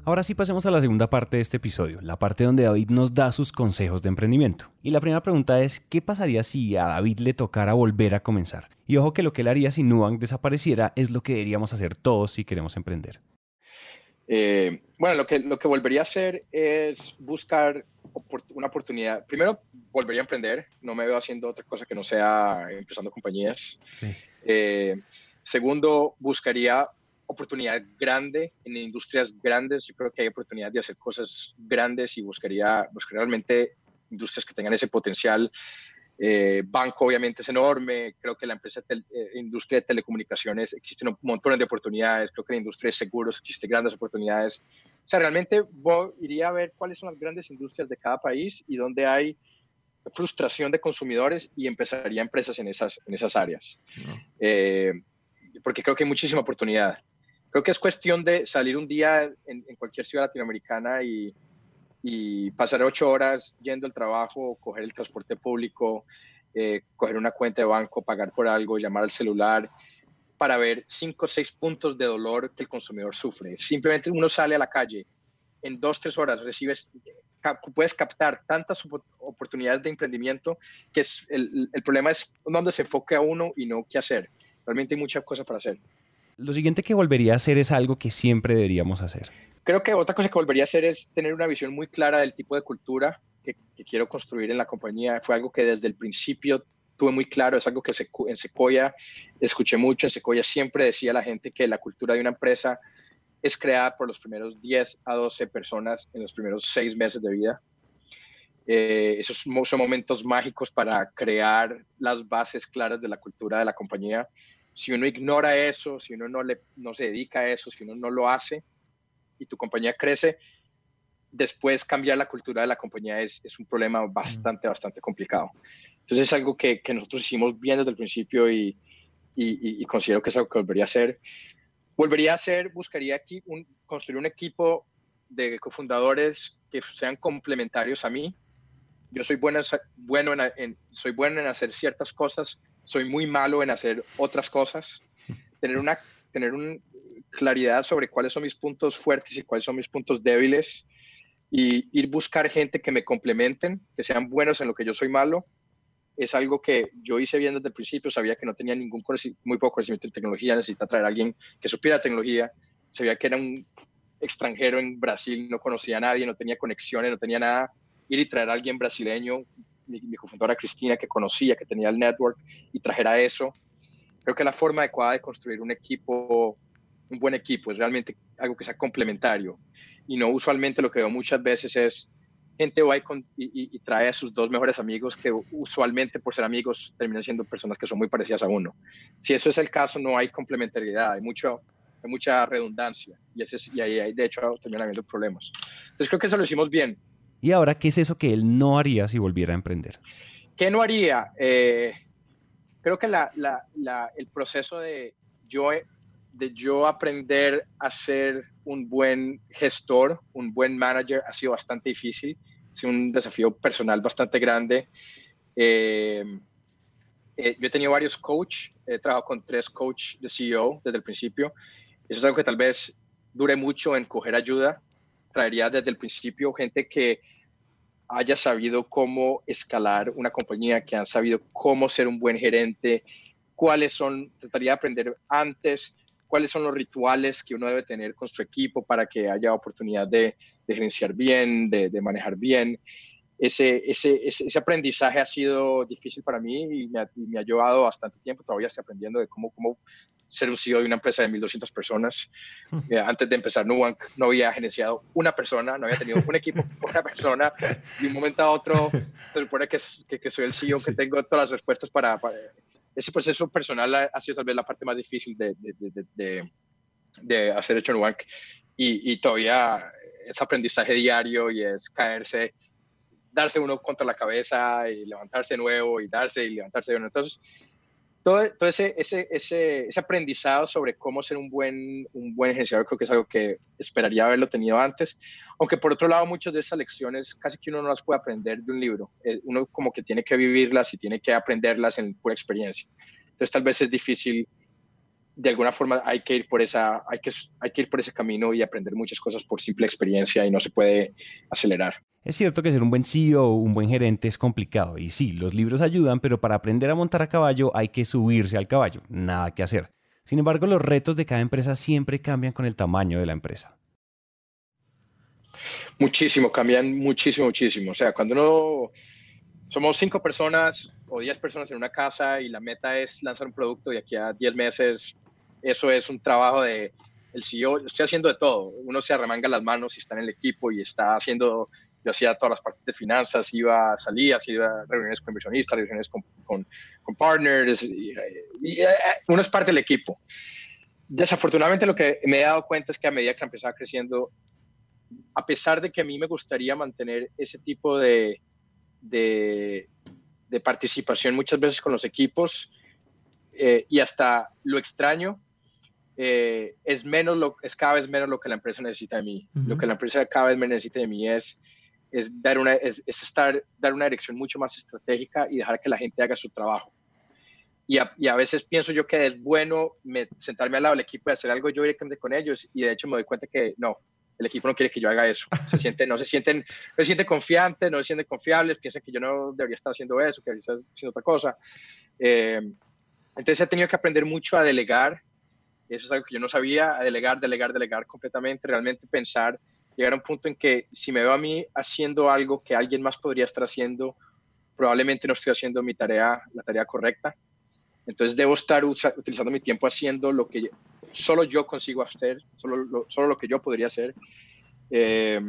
Ahora sí pasemos a la segunda parte de este episodio, la parte donde David nos da sus consejos de emprendimiento. Y la primera pregunta es, ¿qué pasaría si a David le tocara volver a comenzar? Y ojo que lo que él haría si Nubank desapareciera es lo que deberíamos hacer todos si queremos emprender. Eh, bueno, lo que, lo que volvería a hacer es buscar una oportunidad. Primero, volvería a emprender. No me veo haciendo otra cosa que no sea empezando compañías. Eh, segundo, buscaría oportunidad grande en industrias grandes. Yo creo que hay oportunidad de hacer cosas grandes y buscaría, buscaría realmente industrias que tengan ese potencial. Eh, banco obviamente es enorme, creo que la empresa eh, industria de telecomunicaciones existen un montón de oportunidades, creo que la industria de seguros existe grandes oportunidades. O sea, realmente voy, iría a ver cuáles son las grandes industrias de cada país y dónde hay frustración de consumidores y empezaría empresas en esas, en esas áreas. Eh, porque creo que hay muchísima oportunidad. Creo que es cuestión de salir un día en, cualquier ciudad latinoamericana y, y, pasar ocho horas yendo al trabajo, coger el transporte público, eh, coger una cuenta de banco, pagar por algo, llamar al celular, para ver cinco o seis puntos de dolor que el consumidor sufre. Simplemente uno sale a la calle, en dos, tres horas recibes, puedes captar tantas oportunidades de emprendimiento que es, el, el problema es dónde se enfoque a uno y no qué hacer. Realmente hay muchas cosas para hacer. Lo siguiente que volvería a hacer es algo que siempre deberíamos hacer. Creo que otra cosa que volvería a hacer es tener una visión muy clara del tipo de cultura que, quiero construir en la compañía. Fue algo que desde el principio tuve muy claro, es algo que en Sequoia escuché mucho. En Sequoia siempre decía la gente que la cultura de una empresa es creada por los primeros 10 a 12 personas en los primeros 6 meses de vida. Eh, esos son momentos mágicos para crear las bases claras de la cultura de la compañía si uno ignora eso, si uno no, le, no se dedica a eso, si uno no lo hace y tu compañía crece, después cambiar la cultura de la compañía es, es un problema bastante, bastante complicado. Entonces es algo que, que nosotros hicimos bien desde el principio y, y, y, considero que es algo que volvería a hacer. Volvería a hacer, buscaría aquí un, construir un equipo de cofundadores que sean complementarios a mí. Yo soy bueno, bueno en, soy bueno en hacer ciertas cosas, soy muy malo en hacer otras cosas. Tener una tener un claridad sobre cuáles son mis puntos fuertes y cuáles son mis puntos débiles y ir buscar gente que me complementen, que sean buenos en lo que yo soy malo, es algo que yo hice bien desde el principio, sabía que no tenía ningún muy poco conocimiento en tecnología, necesita traer a alguien que supiera tecnología, sabía que era un extranjero en Brasil, no conocía a nadie, no tenía conexiones, no tenía nada, ir y traer a alguien brasileño mi, cofundadora Cristina, que conocía, que tenía el network, y trajera eso. Creo que la forma adecuada de construir un equipo, un buen equipo, es realmente algo que sea complementario. Y no usualmente lo que veo muchas veces es gente va y, trae a sus dos mejores amigos que usualmente por ser amigos terminan siendo personas que son muy parecidas a uno. Si eso es el caso, no hay complementariedad, hay, mucho, mucha redundancia y, ese y ahí, de hecho terminan habiendo problemas. Entonces creo que eso lo hicimos bien. Y ahora, ¿qué es eso que él no haría si volviera a emprender? ¿Qué no haría? Eh, creo que el proceso de yo, de yo aprender a ser un buen gestor, un buen manager, ha sido bastante difícil. Ha sido un desafío personal bastante grande. Eh, eh, yo he tenido varios coach, he trabajado con tres coach de CEO desde el principio. Eso es algo que tal vez dure mucho en coger ayuda, traería desde el principio gente que haya sabido cómo escalar una compañía, que han sabido cómo ser un buen gerente, cuáles son, trataría de aprender antes, cuáles son los rituales que uno debe tener con su equipo para que haya oportunidad de, gerenciar bien, de, manejar bien. Ese, ese, ese, aprendizaje ha sido difícil para mí y me ha, me ha, llevado bastante tiempo. Todavía estoy aprendiendo de cómo, cómo ser un CEO de una empresa de 1.200 personas. Eh, antes de empezar Nubank no había gerenciado una persona, no había tenido un equipo una persona y de un momento a otro se supone que, que, que soy el CEO, que tengo todas las respuestas para, para, Ese proceso personal ha, sido tal vez la parte más difícil de, de, de, de hacer hecho Nubank y, y todavía es aprendizaje diario y es caerse darse uno contra la cabeza y levantarse de nuevo y darse y levantarse de nuevo. Entonces, todo, todo ese, ese, ese, ese, aprendizado sobre cómo ser un buen, un buen gerenciador creo que es algo que esperaría haberlo tenido antes, aunque por otro lado muchas de esas lecciones casi que uno no las puede aprender de un libro, eh, uno como que tiene que vivirlas y tiene que aprenderlas en pura experiencia. Entonces tal vez es difícil de alguna forma hay que ir por esa hay que hay que ir por ese camino y aprender muchas cosas por simple experiencia y no se puede acelerar. Es cierto que ser un buen CEO un buen gerente es complicado y sí, los libros ayudan, pero para aprender a montar a caballo hay que subirse al caballo, nada que hacer. Sin embargo, los retos de cada empresa siempre cambian con el tamaño de la empresa. Muchísimo, cambian muchísimo, muchísimo. O sea, cuando no somos cinco personas o diez personas en una casa y la meta es lanzar un producto de aquí a diez meses, eso es un trabajo de el CEO, estoy haciendo de todo. Uno se arremanga las manos y está en el equipo y está haciendo yo hacía todas las partes de finanzas, iba, salía, iba a reuniones con inversionistas, reuniones con, con, partners, y, eh, uno es parte del equipo. Desafortunadamente lo que me he dado cuenta es que a medida que empezaba creciendo, a pesar de que a mí me gustaría mantener ese tipo de, de, de participación muchas veces con los equipos eh, y hasta lo extraño, eh, es, menos lo, es cada vez menos lo que la empresa necesita de mí. Lo que la empresa cada vez me necesita de mí es es dar una, es, estar, dar una dirección mucho más estratégica y dejar que la gente haga su trabajo. Y a, y a veces pienso yo que es bueno me, sentarme al lado del equipo y hacer algo yo directamente con ellos y de hecho me doy cuenta que no, el equipo no quiere que yo haga eso. Se siente, no se sienten, no se sienten confiantes, no se sienten confiables, piensan que yo no debería estar haciendo eso, que debería estar haciendo otra cosa. Eh, entonces he tenido que aprender mucho a delegar. Eso es algo que yo no sabía, a delegar, delegar, delegar completamente, realmente pensar llegar a un punto en que si me veo a mí haciendo algo que alguien más podría estar haciendo, probablemente no estoy haciendo mi tarea, la tarea correcta. Entonces debo estar utilizando mi tiempo haciendo lo que solo yo consigo hacer, solo lo, solo lo que yo podría hacer. Eh,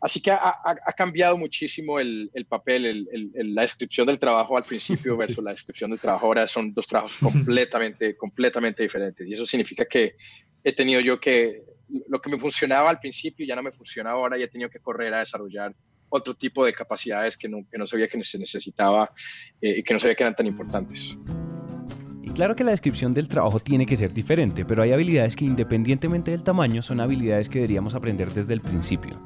así que ha, cambiado muchísimo el, el papel, el, la descripción del trabajo al principio versus la descripción del trabajo ahora son dos trabajos completamente, completamente diferentes. Y eso significa que he tenido yo que lo que me funcionaba al principio ya no me funciona ahora y he tenido que correr a desarrollar otro tipo de capacidades que no, que no sabía que se necesitaba eh, y que no sabía que eran tan importantes. Y claro que la descripción del trabajo tiene que ser diferente, pero hay habilidades que independientemente del tamaño son habilidades que deberíamos aprender desde el principio.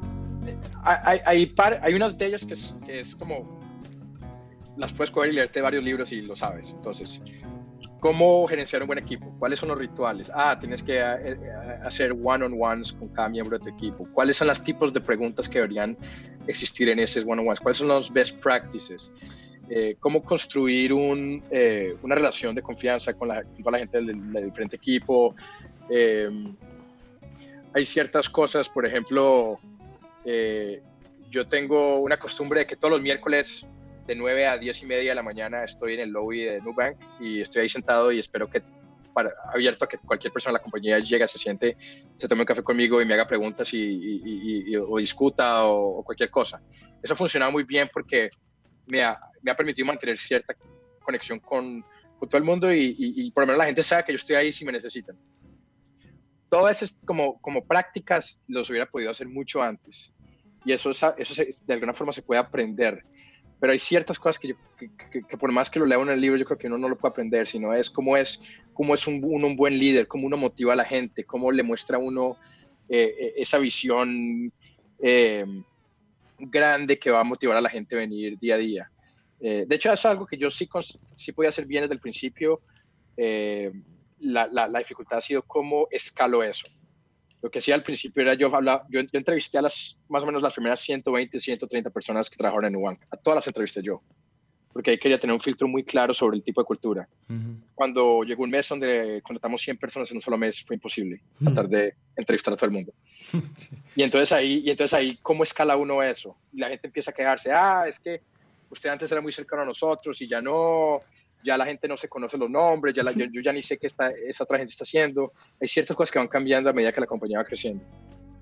Hay, hay, hay unas de ellas que es, que es como las puedes coger y leerte varios libros y lo sabes. Entonces, ¿Cómo gerenciar un buen equipo? ¿Cuáles son los rituales? Ah, tienes que eh, eh, hacer one-on-ones con cada miembro de tu equipo. ¿Cuáles son los tipos de preguntas que deberían existir en esos one-on-ones? ¿Cuáles son los best practices? Eh, ¿Cómo construir un, una relación de confianza con, la, toda la gente del, diferente equipo? hay ciertas cosas, por ejemplo, yo tengo una costumbre de que todos los miércoles de 9 a 10 y media de la mañana estoy en el lobby de Nubank y estoy ahí sentado y espero que para, abierto a que cualquier persona de la compañía llegue, se siente, se tome un café conmigo y me haga preguntas y, o discuta o, cualquier cosa. Eso ha funcionado muy bien porque me ha, me ha permitido mantener cierta conexión con, con todo el mundo y, por lo menos la gente sabe que yo estoy ahí si me necesitan. Todas esas como, como prácticas los hubiera podido hacer mucho antes y eso, eso de alguna forma se puede aprender pero hay ciertas cosas que, yo, que, por más que lo lea en el libro, yo creo que uno no lo puede aprender, sino es cómo es, cómo es un, un buen líder, cómo uno motiva a la gente, cómo le muestra uno eh, eh, esa visión eh, grande que va a motivar a la gente a venir día a día. de hecho, es algo que yo sí, sí podía hacer bien desde el principio. La, la dificultad ha sido cómo escalo eso lo que hacía al principio era yo hablaba, yo, entrevisté a las, más o menos las primeras 120, 130 personas que trabajaron en Nubank. A todas las entrevisté yo, porque ahí quería tener un filtro muy claro sobre el tipo de cultura. Cuando llegó un mes donde contratamos 100 personas en un solo mes, fue imposible tratar de entrevistar a todo el mundo. Y entonces ahí, y entonces ahí, ¿cómo escala uno eso? Y la gente empieza a quejarse, ah, es que usted antes era muy cercano a nosotros y ya no, ya la gente no se conoce los nombres, ya yo, yo, ya ni sé qué está, esa otra gente está haciendo. Hay ciertas cosas que van cambiando a medida que la compañía va creciendo.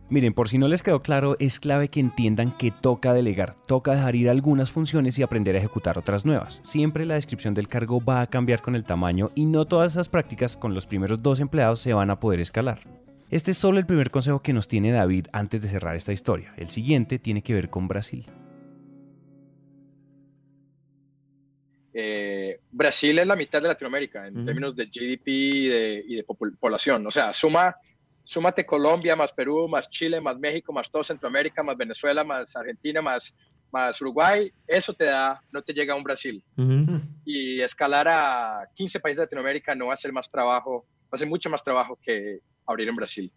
Miren, por si no les quedó claro, es clave que entiendan que toca delegar, toca dejar ir algunas funciones y aprender a ejecutar otras nuevas. Siempre la descripción del cargo va a cambiar con el tamaño y no todas esas prácticas con los primeros dos empleados se van a poder escalar. Este es solo el primer consejo que nos tiene David antes de cerrar esta historia. El siguiente tiene que ver con Brasil. Eh, Brasil es la mitad de Latinoamérica en términos de GDP y de, población. O sea, suma, súmate Colombia, más Perú, más Chile, más México, más todo Centroamérica, más Venezuela, más Argentina, más, más Uruguay. Eso te da, no te llega a un Brasil. Y escalar a 15 países de Latinoamérica no va a ser más trabajo, va a ser mucho más trabajo que, abrir en Brasil.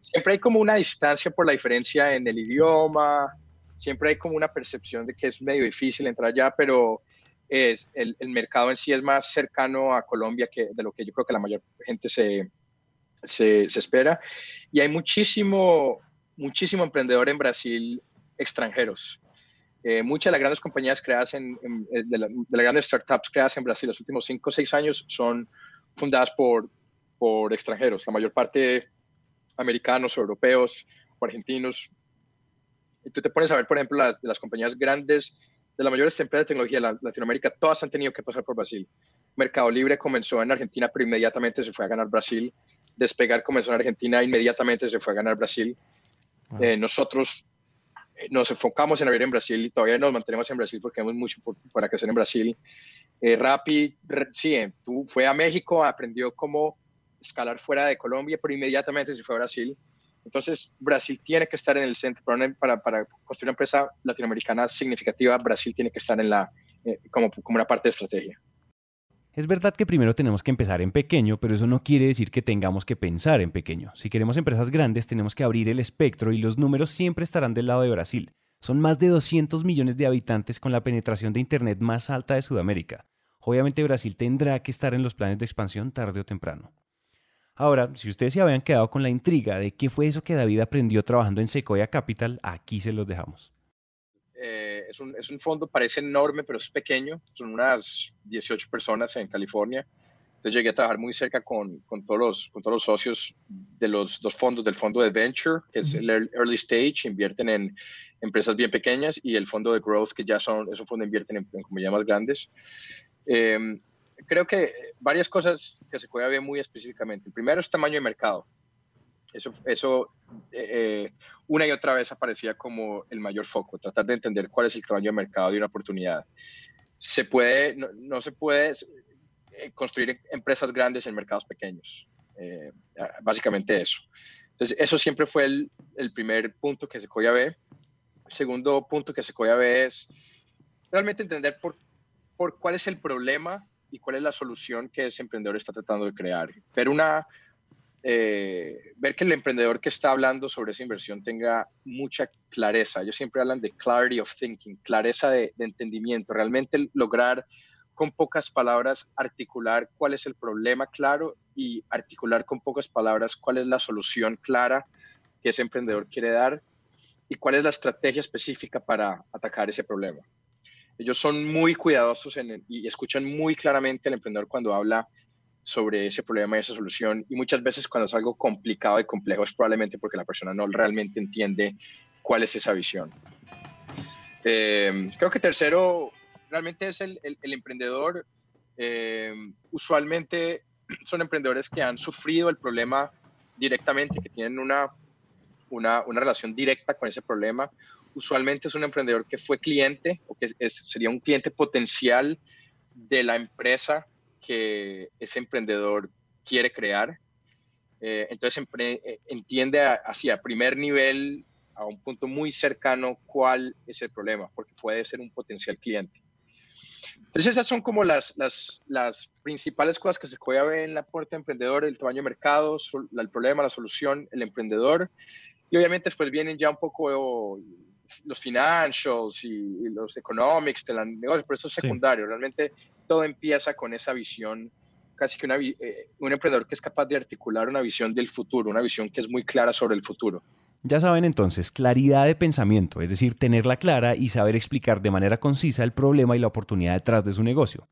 Siempre hay como una distancia por la diferencia en el idioma, siempre hay como una percepción de que es medio difícil entrar allá, pero es, el, mercado en sí es más cercano a Colombia que de lo que yo creo que la mayor gente se, espera. Y hay muchísimo, muchísimo emprendedor en Brasil extranjeros. Eh, muchas de las grandes compañías creadas en, de, de, las grandes startups creadas en Brasil los últimos 5 o 6 años son fundadas por, por extranjeros, la mayor parte americanos, europeos o argentinos. Y tú te pones a ver, por ejemplo, las, de las compañías grandes, de las mayores empresas de tecnología de Latinoamérica, todas han tenido que pasar por Brasil. Mercado Libre comenzó en Argentina, pero inmediatamente se fue a ganar Brasil. Despegar comenzó en Argentina, inmediatamente se fue a ganar Brasil. Eh, nosotros eh, nos enfocamos en abrir en Brasil y todavía nos mantenemos en Brasil porque hemos mucho para crecer en Brasil. Eh, Rappi, sí, tú fue a México, aprendió cómo escalar fuera de Colombia, pero inmediatamente se fue a Brasil. Entonces, Brasil tiene que estar en el centro. Para, para, construir una empresa latinoamericana significativa, Brasil tiene que estar en la, eh, como, como una parte de estrategia. Es verdad que primero tenemos que empezar en pequeño, pero eso no quiere decir que tengamos que pensar en pequeño. Si queremos empresas grandes, tenemos que abrir el espectro y los números siempre estarán del lado de Brasil. Son más de 200 millones de habitantes con la penetración de Internet más alta de Sudamérica. Obviamente Brasil tendrá que estar en los planes de expansión tarde o temprano. Ahora, si ustedes se habían quedado con la intriga de qué fue eso que David aprendió trabajando en Sequoia Capital, aquí se los dejamos. Eh, es, un, es, un, fondo, parece enorme, pero es pequeño. Son unas 18 personas en California. Entonces llegué a trabajar muy cerca con, con, todos, los, con todos los socios de los dos fondos, del fondo de Venture, que es el Early Stage, invierten en empresas bien pequeñas, y el fondo de Growth, que ya son, es un fondo invierten en, en compañías más grandes. Eh, creo que varias cosas que se puede ver muy específicamente. El primero es tamaño de mercado. Eso, eso eh, eh, una y otra vez aparecía como el mayor foco, tratar de entender cuál es el tamaño de mercado de una oportunidad. Se puede, no, se puede eh, construir empresas grandes en mercados pequeños. básicamente eso. Entonces, eso siempre fue el, el primer punto que Sequoia ve. El segundo punto que Sequoia ve es realmente entender por, por cuál es el problema y cuál es la solución que ese emprendedor está tratando de crear. Ver, una, eh, ver que el emprendedor que está hablando sobre esa inversión tenga mucha clareza. Ellos siempre hablan de clarity of thinking, clareza de, entendimiento, realmente lograr con pocas palabras articular cuál es el problema claro y articular con pocas palabras cuál es la solución clara que ese emprendedor quiere dar y cuál es la estrategia específica para atacar ese problema. Ellos son muy cuidadosos y escuchan muy claramente al emprendedor cuando habla sobre ese problema y esa solución. Y muchas veces cuando es algo complicado y complejo es probablemente porque la persona no realmente entiende cuál es esa visión. Eh, creo que tercero, realmente es el, emprendedor. Eh, usualmente son emprendedores que han sufrido el problema directamente, que tienen una, una, una relación directa con ese problema usualmente es un emprendedor que fue cliente o que sería un cliente potencial de la empresa que ese emprendedor quiere crear. Eh, entonces eh, entiende hacia primer nivel, a un punto muy cercano, cuál es el problema, porque puede ser un potencial cliente. Entonces esas son como las, las, las principales cosas que se puede ver en la puerta de emprendedor, el tamaño de mercado, el problema, la solución, el emprendedor. Y obviamente después vienen ya un poco los financials y, los economics de la negocio, pero eso es secundario. Realmente todo empieza con esa visión, casi que una, eh, un emprendedor que es capaz de articular una visión del futuro, una visión que es muy clara sobre el futuro. Ya saben entonces, claridad de pensamiento, es decir, tenerla clara y saber explicar de manera concisa el problema y la oportunidad detrás de su negocio.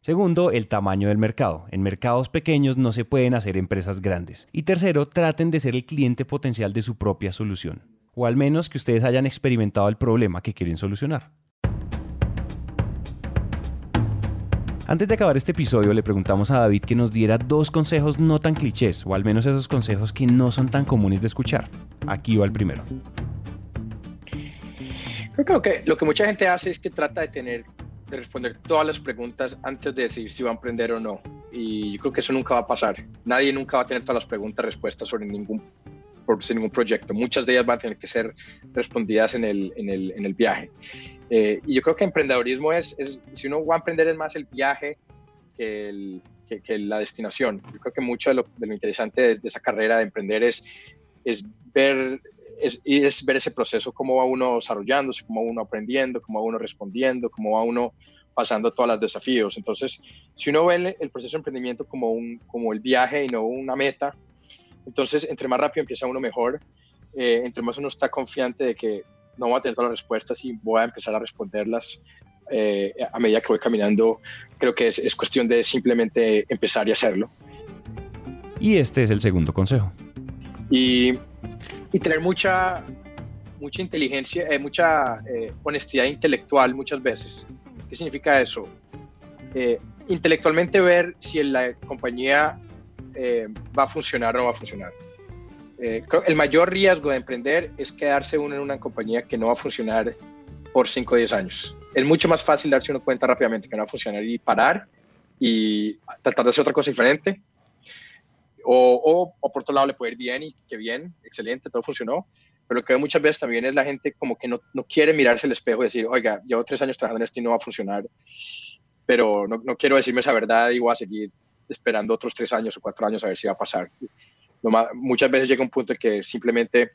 Segundo, el tamaño del mercado. En mercados pequeños no se pueden hacer empresas grandes. Y tercero, traten de ser el cliente potencial de su propia solución. O al menos que ustedes hayan experimentado el problema que quieren solucionar. Antes de acabar este episodio le preguntamos a David que nos diera dos consejos no tan clichés, o al menos esos consejos que no son tan comunes de escuchar. Aquí va el primero. Creo que lo que mucha gente hace es que trata de tener, de responder todas las preguntas antes de decidir si va a emprender o no. Y yo creo que eso nunca va a pasar. Nadie nunca va a tener todas las preguntas, respuestas sobre ningún, sobre ningún proyecto. Muchas de ellas van a tener que ser respondidas en el, en el, en el viaje. Eh, y yo creo que emprendedorismo es, es, si uno va a emprender es más el viaje que, el, que, la destinación. Yo creo que mucho de lo, de lo interesante de, de, esa carrera de emprender es, es ver es, es, ver ese proceso, cómo va uno desarrollándose, cómo va uno aprendiendo, cómo va uno respondiendo, cómo va uno pasando todos los desafíos. Entonces, si uno ve el, el proceso de emprendimiento como, un, como el viaje y no una meta, entonces entre más rápido empieza uno mejor, eh, entre más uno está confiante de que no voy a tener todas las respuestas y voy a empezar a responderlas eh, a medida que voy caminando. Creo que es, es, cuestión de simplemente empezar y hacerlo. Y este es el segundo consejo. Y, y tener mucha, mucha inteligencia, eh, mucha eh, honestidad intelectual muchas veces. ¿Qué significa eso? Eh, intelectualmente ver si la compañía va a funcionar o no va a funcionar. Eh, el mayor riesgo de emprender es quedarse uno en una compañía que no va a funcionar por 5 o 10 años. Es mucho más fácil darse uno cuenta rápidamente que no va a funcionar y parar y tratar de hacer otra cosa diferente. O, o, o, por otro lado le puede ir bien y que bien, excelente, todo funcionó. Pero lo que veo muchas veces también es la gente como que no, no quiere mirarse el espejo y decir, oiga, llevo tres años trabajando en esto y no va a funcionar, pero no, no quiero decirme esa verdad y voy a seguir esperando otros tres años o cuatro años a ver si va a pasar más, muchas veces llega un punto en que simplemente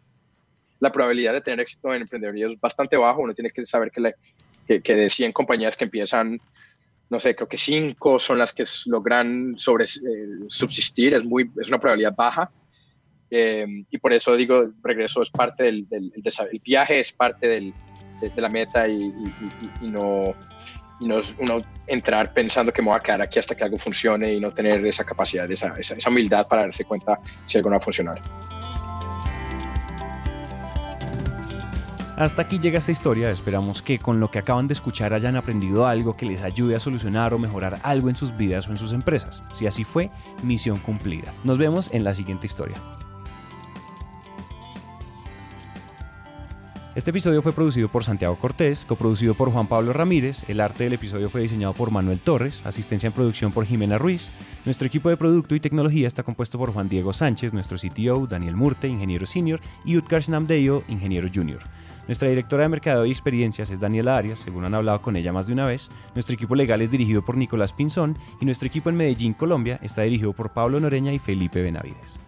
la probabilidad de tener éxito en emprendeduría es bastante bajo. Uno tiene que saber que, que, que, de 100 compañías que empiezan, no sé, creo que 5 son las que logran sobre, eh, subsistir. Es, muy, es una probabilidad baja. Eh, y por eso digo, regreso es parte del, del, del el viaje, es parte del, de, de, la meta y, y, y, no, no uno entrar pensando que me voy a quedar aquí hasta que algo funcione y no tener esa capacidad, esa, esa, humildad para darse cuenta si algo no va a. Hasta aquí llega esta historia, esperamos que con lo que acaban de escuchar hayan aprendido algo que les ayude a solucionar o mejorar algo en sus vidas o en sus empresas. Si así fue, misión cumplida. Nos vemos en la siguiente historia. Este episodio fue producido por Santiago Cortés, coproducido por Juan Pablo Ramírez, el arte del episodio fue diseñado por Manuel Torres, asistencia en producción por Jimena Ruiz, nuestro equipo de producto y tecnología está compuesto por Juan Diego Sánchez, nuestro CTO, Daniel Murte, ingeniero senior, y Utkarsh Namdeyo, ingeniero junior. Nuestra directora de mercado y experiencias es Daniela Arias, según han hablado con ella más de una vez. Nuestro equipo legal es dirigido por Nicolás Pinzón y nuestro equipo en Medellín, Colombia, está dirigido por Pablo Noreña y Felipe Benavides.